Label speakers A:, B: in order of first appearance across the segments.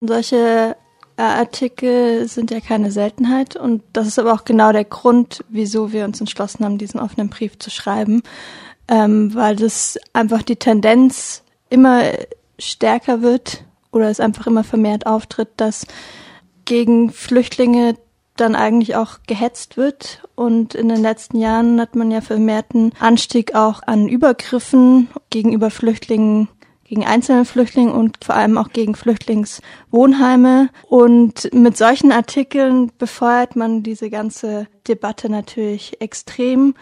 A: Solche äh, Artikel sind ja keine Seltenheit und das ist aber auch genau der Grund, wieso wir uns entschlossen haben, diesen offenen Brief zu schreiben, ähm, weil das einfach die Tendenz immer stärker wird oder es einfach immer vermehrt auftritt, dass gegen Flüchtlinge dann eigentlich auch gehetzt wird. Und in den letzten Jahren hat man ja vermehrten Anstieg auch an Übergriffen gegenüber Flüchtlingen gegen einzelne Flüchtlinge und vor allem auch gegen Flüchtlingswohnheime. Und mit solchen Artikeln befeuert man diese ganze Debatte natürlich extrem.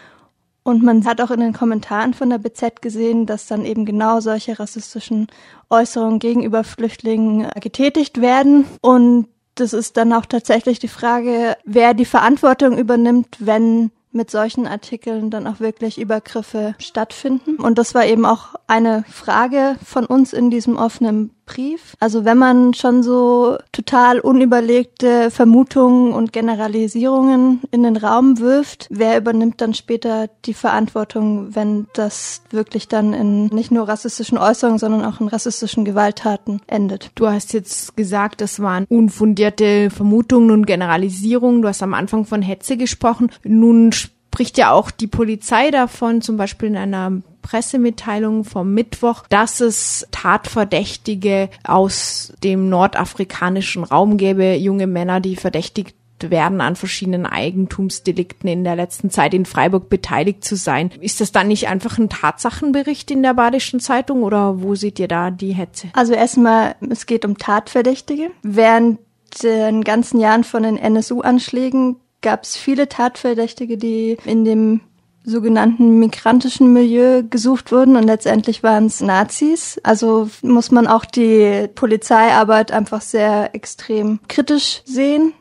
A: Und man hat auch in den Kommentaren von der BZ gesehen, dass dann eben genau solche rassistischen Äußerungen gegenüber Flüchtlingen getätigt werden. Und das ist dann auch tatsächlich die Frage, wer die Verantwortung übernimmt, wenn mit solchen Artikeln dann auch wirklich Übergriffe stattfinden. Und das war eben auch eine Frage von uns in diesem offenen Brief. Also wenn man schon so total unüberlegte Vermutungen und Generalisierungen in den Raum wirft, wer übernimmt dann später die Verantwortung, wenn das wirklich dann in nicht nur rassistischen Äußerungen, sondern auch in rassistischen Gewalttaten endet?
B: Du hast jetzt gesagt, das waren unfundierte Vermutungen und Generalisierungen. Du hast am Anfang von Hetze gesprochen. Nun spricht ja auch die Polizei davon, zum Beispiel in einer Pressemitteilung vom Mittwoch, dass es Tatverdächtige aus dem nordafrikanischen Raum gäbe, junge Männer, die verdächtigt werden, an verschiedenen Eigentumsdelikten in der letzten Zeit in Freiburg beteiligt zu sein. Ist das dann nicht einfach ein Tatsachenbericht in der Badischen Zeitung oder wo seht ihr da die Hetze?
A: Also erstmal, es geht um Tatverdächtige. Während den ganzen Jahren von den NSU-Anschlägen gab es viele Tatverdächtige, die in dem sogenannten migrantischen Milieu gesucht wurden und letztendlich waren es Nazis. Also muss man auch die Polizeiarbeit einfach sehr extrem kritisch sehen.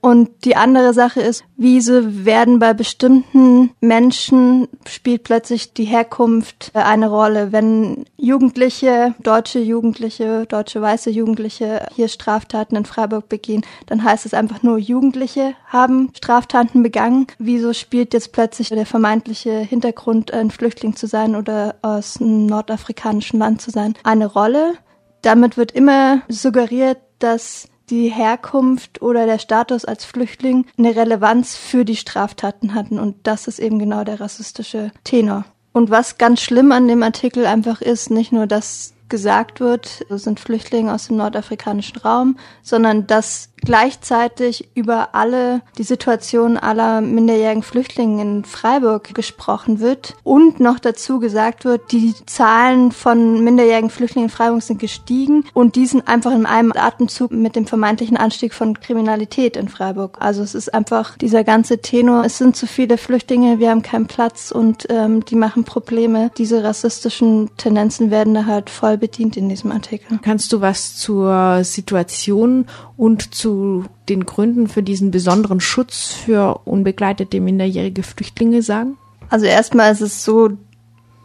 A: Und die andere Sache ist, wieso werden bei bestimmten Menschen spielt plötzlich die Herkunft eine Rolle. Wenn Jugendliche, deutsche Jugendliche, deutsche weiße Jugendliche hier Straftaten in Freiburg begehen, dann heißt es einfach nur, Jugendliche haben Straftaten begangen. Wieso spielt jetzt plötzlich der vermeintliche Hintergrund, ein Flüchtling zu sein oder aus einem nordafrikanischen Land zu sein, eine Rolle? Damit wird immer suggeriert, dass die Herkunft oder der Status als Flüchtling eine Relevanz für die Straftaten hatten. Und das ist eben genau der rassistische Tenor. Und was ganz schlimm an dem Artikel einfach ist, nicht nur, dass gesagt wird, sind Flüchtlinge aus dem nordafrikanischen Raum, sondern dass gleichzeitig über alle die Situation aller minderjährigen Flüchtlinge in Freiburg gesprochen wird und noch dazu gesagt wird, die Zahlen von minderjährigen Flüchtlingen in Freiburg sind gestiegen und die sind einfach in einem Atemzug mit dem vermeintlichen Anstieg von Kriminalität in Freiburg. Also es ist einfach dieser ganze Tenor, es sind zu viele Flüchtlinge, wir haben keinen Platz und ähm, die machen Probleme. Diese rassistischen Tendenzen werden da halt voll bedient in diesem Artikel.
B: Kannst du was zur Situation und zu den Gründen für diesen besonderen Schutz für unbegleitete minderjährige Flüchtlinge sagen?
A: Also erstmal ist es so,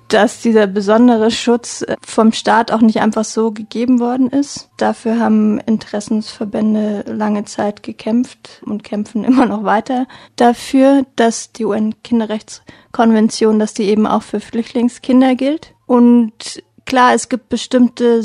A: dass dieser besondere Schutz äh, vom Staat auch nicht einfach so gegeben worden ist. Dafür haben Interessensverbände lange Zeit gekämpft und kämpfen immer noch weiter dafür, dass die UN-Kinderrechtskonvention, dass die eben auch für Flüchtlingskinder gilt. Und klar, es gibt bestimmte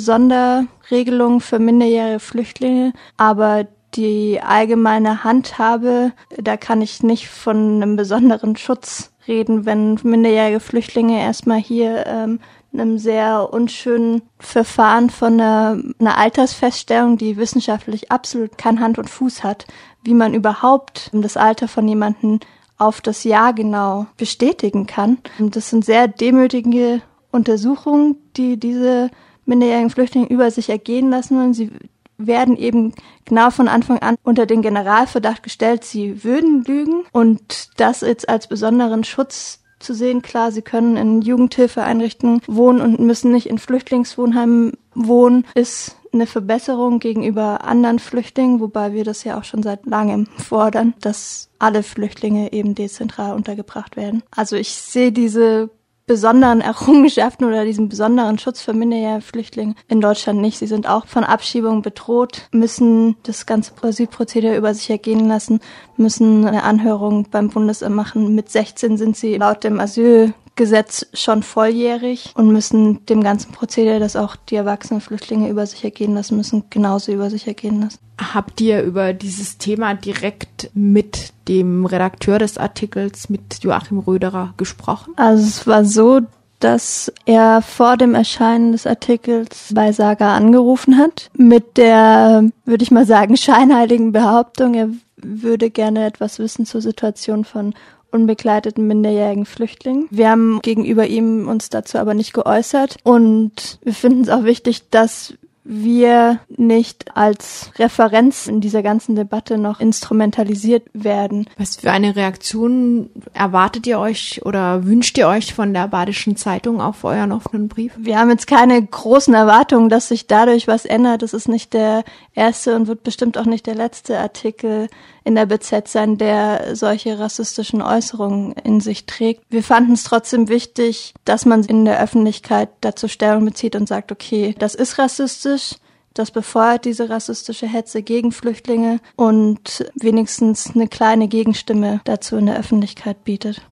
A: Sonderregelungen für minderjährige Flüchtlinge, aber die allgemeine Handhabe, da kann ich nicht von einem besonderen Schutz reden, wenn minderjährige Flüchtlinge erstmal hier ähm, einem sehr unschönen Verfahren von einer, einer Altersfeststellung, die wissenschaftlich absolut kein Hand und Fuß hat, wie man überhaupt das Alter von jemandem auf das Jahr genau bestätigen kann. Das sind sehr demütigende Untersuchungen, die diese minderjährigen Flüchtlinge über sich ergehen lassen wollen. Sie werden eben genau von Anfang an unter den Generalverdacht gestellt, sie würden lügen und das jetzt als besonderen Schutz zu sehen. Klar, sie können in Jugendhilfeeinrichtungen wohnen und müssen nicht in Flüchtlingswohnheimen wohnen, ist eine Verbesserung gegenüber anderen Flüchtlingen, wobei wir das ja auch schon seit langem fordern, dass alle Flüchtlinge eben dezentral untergebracht werden. Also ich sehe diese besonderen Errungenschaften oder diesem besonderen Schutz für minderjährige Flüchtlinge in Deutschland nicht. Sie sind auch von Abschiebung bedroht, müssen das ganze Asylprozedere über sich ergehen lassen, müssen eine Anhörung beim Bundesamt machen. Mit 16 sind sie laut dem Asyl Gesetz schon volljährig und müssen dem ganzen Prozedere, das auch die erwachsenen Flüchtlinge über sich ergehen lassen müssen, genauso über sich ergehen lassen.
B: Habt ihr über dieses Thema direkt mit dem Redakteur des Artikels, mit Joachim Röderer, gesprochen?
A: Also es war so, dass er vor dem Erscheinen des Artikels bei Saga angerufen hat mit der, würde ich mal sagen, scheinheiligen Behauptung, er würde gerne etwas wissen zur Situation von unbegleiteten minderjährigen Flüchtlingen. Wir haben gegenüber ihm uns dazu aber nicht geäußert und wir finden es auch wichtig, dass wir nicht als Referenz in dieser ganzen Debatte noch instrumentalisiert werden.
B: Was für eine Reaktion erwartet ihr euch oder wünscht ihr euch von der Badischen Zeitung auf euren offenen Brief?
A: Wir haben jetzt keine großen Erwartungen, dass sich dadurch was ändert. Das ist nicht der erste und wird bestimmt auch nicht der letzte Artikel in der BZ sein, der solche rassistischen Äußerungen in sich trägt. Wir fanden es trotzdem wichtig, dass man in der Öffentlichkeit dazu Stellung bezieht und sagt, okay, das ist rassistisch, das befeuert diese rassistische Hetze gegen Flüchtlinge und wenigstens eine kleine Gegenstimme dazu in der Öffentlichkeit bietet.